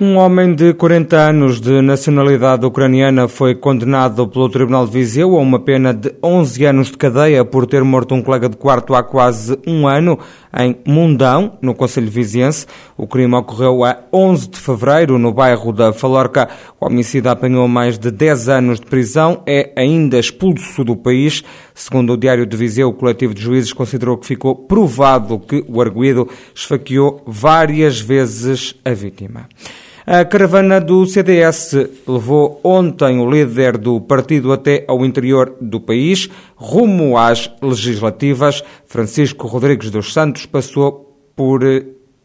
Um homem de 40 anos de nacionalidade ucraniana foi condenado pelo Tribunal de Viseu a uma pena de 11 anos de cadeia por ter morto um colega de quarto há quase um ano em Mundão, no Conselho Viziense. O crime ocorreu a 11 de fevereiro no bairro da Falorca. O homicida apanhou mais de 10 anos de prisão, é ainda expulso do país. Segundo o Diário de Viseu, o coletivo de juízes considerou que ficou provado que o arguído esfaqueou várias vezes a vítima. A caravana do CDS levou ontem o líder do partido até ao interior do país, rumo às legislativas. Francisco Rodrigues dos Santos passou por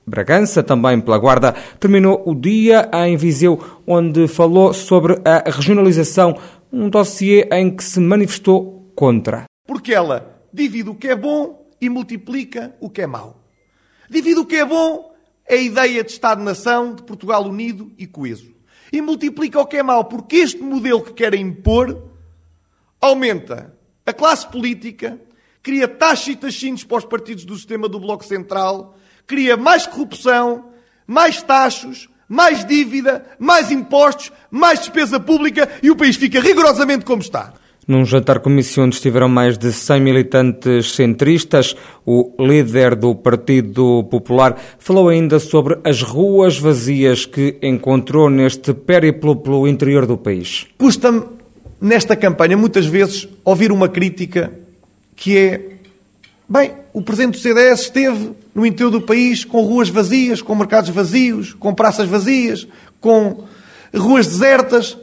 Bragança, também pela Guarda, terminou o dia em Viseu, onde falou sobre a regionalização, um dossiê em que se manifestou contra. Porque ela divide o que é bom e multiplica o que é mau. Divide o que é bom a ideia de Estado-nação, de Portugal unido e coeso. E multiplica o que é mau, porque este modelo que querem impor aumenta a classe política, cria taxas e taxinhos para os partidos do sistema do Bloco Central, cria mais corrupção, mais taxos, mais dívida, mais impostos, mais despesa pública e o país fica rigorosamente como está. Num jantar comissão onde estiveram mais de 100 militantes centristas, o líder do Partido Popular falou ainda sobre as ruas vazias que encontrou neste périplo pelo interior do país. Custa-me, nesta campanha, muitas vezes, ouvir uma crítica que é: bem, o presidente do CDS esteve no interior do país com ruas vazias, com mercados vazios, com praças vazias, com ruas desertas.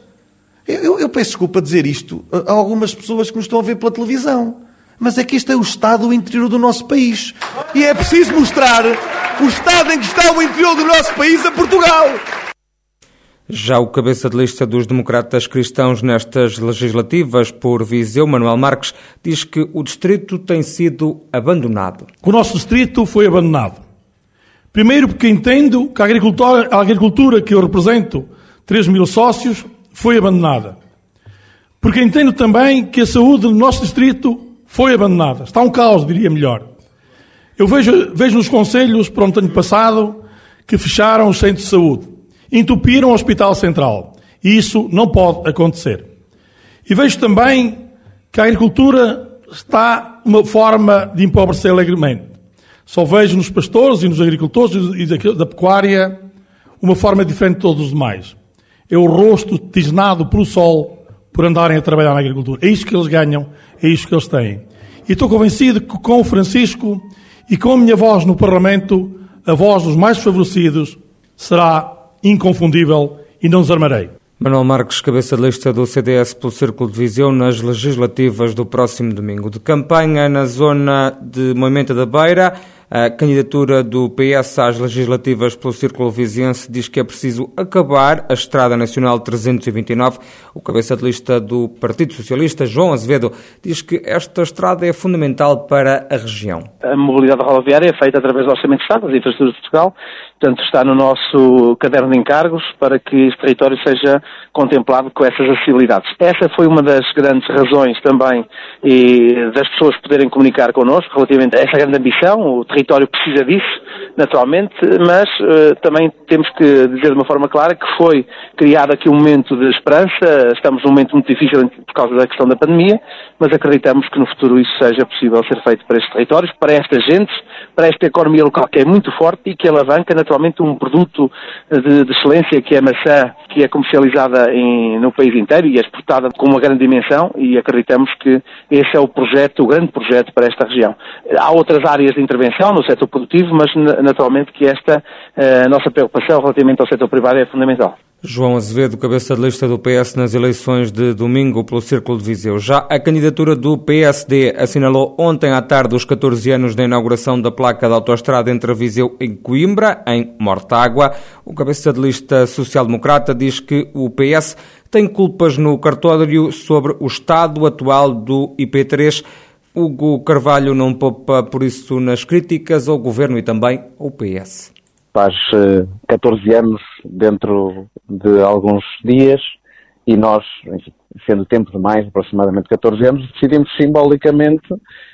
Eu, eu peço desculpa dizer isto a algumas pessoas que nos estão a ver pela televisão. Mas é que este é o estado do interior do nosso país. E é preciso mostrar o estado em que está o interior do nosso país a Portugal. Já o cabeça de lista dos democratas cristãos nestas legislativas por Viseu, Manuel Marques, diz que o distrito tem sido abandonado. O nosso distrito foi abandonado. Primeiro porque entendo que a agricultura, a agricultura que eu represento, 3 mil sócios, foi abandonada. Porque entendo também que a saúde do nosso distrito foi abandonada. Está um caos, diria melhor. Eu vejo, vejo nos conselhos, para o ano passado, que fecharam os centros de saúde, entupiram o Hospital Central. E isso não pode acontecer. E vejo também que a agricultura está uma forma de empobrecer alegremente. Só vejo nos pastores e nos agricultores e da pecuária uma forma diferente de todos os demais é o rosto tisnado pelo sol por andarem a trabalhar na agricultura. É isto que eles ganham, é isto que eles têm. E estou convencido que com o Francisco e com a minha voz no Parlamento, a voz dos mais favorecidos será inconfundível e não desarmarei. Manuel Marques, cabeça de lista do CDS pelo Círculo de Viseu nas legislativas do próximo domingo. De campanha na zona de Moimenta da Beira, a candidatura do PS às legislativas pelo Círculo Viziense diz que é preciso acabar a Estrada Nacional 329. O cabeça de lista do Partido Socialista, João Azevedo, diz que esta estrada é fundamental para a região. A mobilidade rodoviária é feita através do Orçamento de Estado, das infraestruturas de Portugal, portanto está no nosso caderno de encargos para que este território seja contemplado com essas acessibilidades. Essa foi uma das grandes razões também das pessoas poderem comunicar connosco relativamente a essa grande ambição, o território território precisa disso, naturalmente, mas uh, também temos que dizer de uma forma clara que foi criado aqui um momento de esperança, estamos num momento muito difícil por causa da questão da pandemia, mas acreditamos que no futuro isso seja possível ser feito para estes territórios, para estas gentes, para esta economia local que é muito forte e que alavanca naturalmente um produto de, de excelência que é a maçã, que é comercializada em, no país inteiro e é exportada com uma grande dimensão e acreditamos que esse é o projeto, o grande projeto para esta região. Há outras áreas de intervenção no setor produtivo, mas naturalmente que esta uh, nossa preocupação relativamente ao setor privado é fundamental. João Azevedo, cabeça de lista do PS nas eleições de domingo pelo Círculo de Viseu. Já a candidatura do PSD assinalou ontem à tarde os 14 anos da inauguração da placa da autoestrada entre Viseu e Coimbra, em Mortágua. O cabeça de lista social-democrata diz que o PS tem culpas no cartório sobre o estado atual do IP3. Hugo Carvalho não poupa por isso nas críticas ao governo e também ao PS faz 14 eh, anos dentro de alguns dias e nós, enfim, sendo tempo demais, aproximadamente 14 anos, decidimos simbolicamente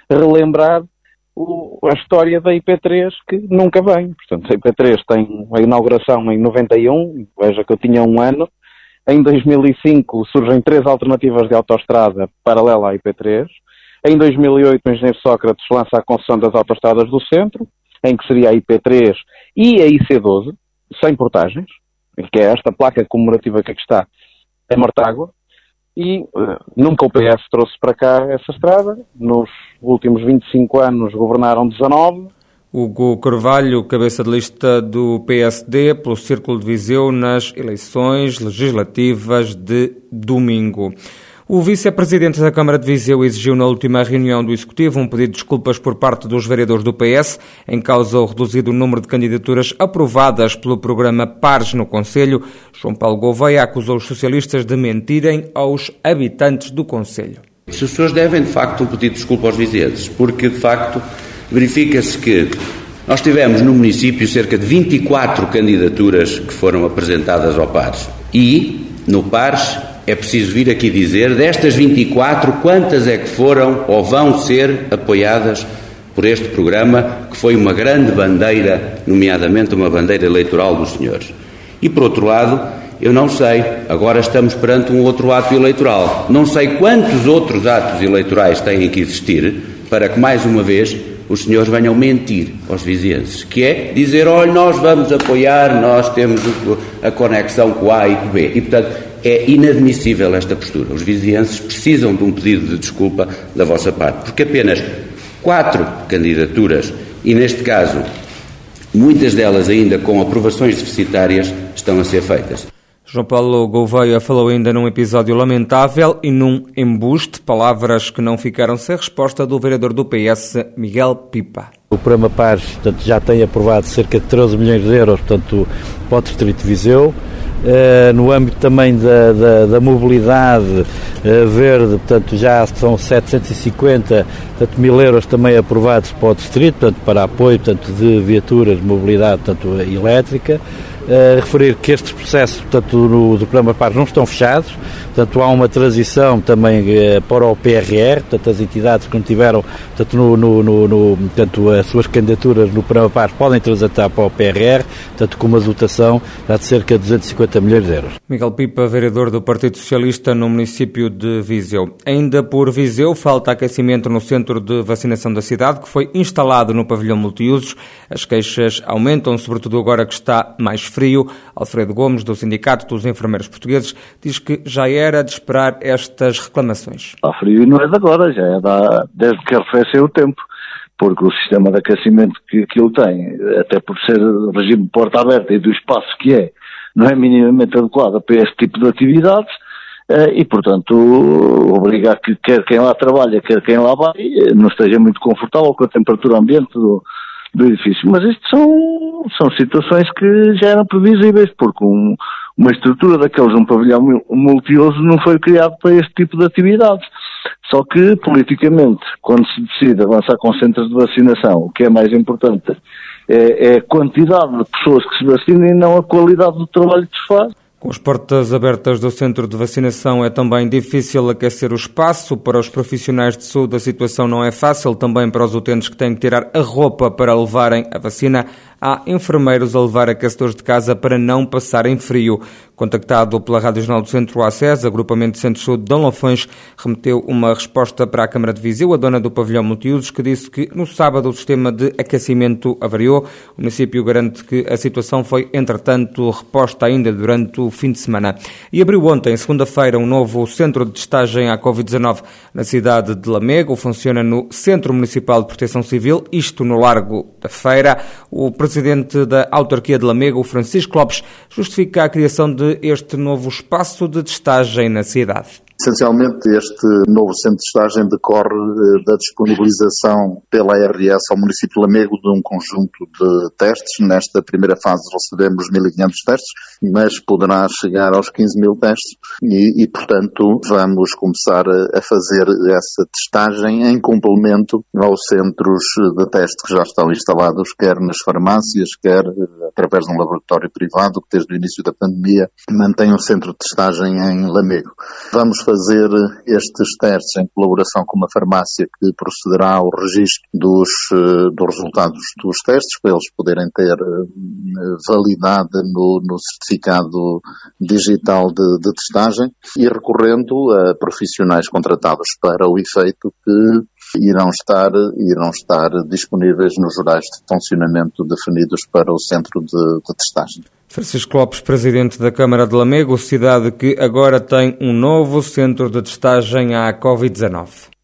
relembrar o, a história da IP3 que nunca vem. Portanto, a IP3 tem a inauguração em 91, veja que eu tinha um ano. Em 2005 surgem três alternativas de autoestrada paralela à IP3. Em 2008 o engenheiro Sócrates lança a concessão das autoestradas do centro, em que seria a IP3 e a IC12, sem portagens, que é esta placa comemorativa que aqui está, é Mortágua, e uh, nunca o PS trouxe para cá essa estrada. Nos últimos 25 anos governaram 19. Hugo Carvalho, cabeça de lista do PSD pelo Círculo de Viseu nas eleições legislativas de domingo. O vice-presidente da Câmara de Viseu exigiu na última reunião do Executivo um pedido de desculpas por parte dos vereadores do PS, em causa o reduzido número de candidaturas aprovadas pelo programa Pares no Conselho. João Paulo Gouveia acusou os socialistas de mentirem aos habitantes do Conselho. As pessoas devem, de facto, um pedido de desculpa aos vizinhos, porque, de facto, verifica-se que nós tivemos no município cerca de 24 candidaturas que foram apresentadas ao Pares. E, no Pares, é preciso vir aqui dizer, destas 24, quantas é que foram ou vão ser apoiadas por este programa, que foi uma grande bandeira, nomeadamente uma bandeira eleitoral dos senhores. E, por outro lado, eu não sei, agora estamos perante um outro ato eleitoral. Não sei quantos outros atos eleitorais têm que existir para que, mais uma vez, os senhores venham mentir aos vizinhenses, que é dizer, olha, nós vamos apoiar, nós temos a conexão com A e com B. E, portanto, é inadmissível esta postura. Os vizinhenses precisam de um pedido de desculpa da vossa parte, porque apenas quatro candidaturas, e neste caso muitas delas ainda com aprovações deficitárias, estão a ser feitas. João Paulo Gouveia falou ainda num episódio lamentável e num embuste, palavras que não ficaram sem resposta do vereador do PS, Miguel Pipa. O programa Pares portanto, já tem aprovado cerca de 13 milhões de euros portanto, para o Distrito de Viseu. Uh, no âmbito também da, da, da mobilidade uh, verde, portanto já são 750 portanto, mil euros também aprovados para o distrito, portanto, para apoio portanto, de viaturas de mobilidade portanto, elétrica. Uh, referir que estes processos portanto, no, do programa PAR não estão fechados, portanto há uma transição também uh, para o PRR, portanto as entidades que não tiveram portanto, no, no, no, portanto, as suas candidaturas no programa PAR podem transitar para o PRR, portanto com uma dotação de cerca de 250 milhões de euros. Miguel Pipa, vereador do Partido Socialista no município de Viseu. Ainda por Viseu, falta aquecimento no centro de vacinação da cidade, que foi instalado no pavilhão multiusos. As queixas aumentam, sobretudo agora que está mais frio. Alfredo Gomes, do Sindicato dos Enfermeiros Portugueses, diz que já era de esperar estas reclamações. Está frio e não é de agora, já é da, desde que arrefeceu o tempo porque o sistema de aquecimento que aquilo tem, até por ser regime de porta aberta e do espaço que é, não é minimamente adequado para este tipo de atividades eh, e, portanto, obrigar que quer quem lá trabalha, quer quem lá vai, não esteja muito confortável com a temperatura ambiente do, do edifício. Mas isto são, são situações que já eram previsíveis, porque um, uma estrutura daqueles, um pavilhão multiuso, não foi criado para este tipo de atividades. Só que, politicamente, quando se decide avançar com centros de vacinação, o que é mais importante é, é a quantidade de pessoas que se vacinam e não a qualidade do trabalho que se faz. Com as portas abertas do centro de vacinação é também difícil aquecer o espaço. Para os profissionais de saúde a situação não é fácil, também para os utentes que têm que tirar a roupa para levarem a vacina há enfermeiros a levar aquecedores de casa para não passarem frio. Contactado pela Rádio Jornal do Centro ACES, agrupamento de Centro Saúde de Dom Lafões remeteu uma resposta para a Câmara de Viseu, a dona do pavilhão multiusos, que disse que no sábado o sistema de aquecimento avariou. O município garante que a situação foi, entretanto, reposta ainda durante o fim de semana. E abriu ontem, segunda-feira, um novo centro de testagem à Covid-19 na cidade de Lamego. Funciona no Centro Municipal de Proteção Civil, isto no Largo da Feira. O presidente da autarquia de Lamego, Francisco Lopes, justifica a criação de este novo espaço de testagem na cidade. Essencialmente, este novo centro de testagem decorre eh, da disponibilização pela ARS ao município de Lamego de um conjunto de testes. Nesta primeira fase recebemos 1.500 testes, mas poderá chegar aos 15 mil testes e, e, portanto, vamos começar a fazer essa testagem em complemento aos centros de teste que já estão instalados, quer nas farmácias, quer eh, através de um laboratório privado que desde o início da pandemia mantém um centro de testagem em Lamego. Vamos fazer estes testes em colaboração com uma farmácia que procederá ao registro dos, eh, dos resultados dos testes, para eles poderem ter eh, validade no, no certificado digital de, de testagem e recorrendo a profissionais contratados para o efeito que irão estar, irão estar disponíveis nos horários de funcionamento definidos para o centro de, de testagem. Francisco Lopes, presidente da Câmara de Lamego, cidade que agora tem um novo centro de testagem à Covid-19.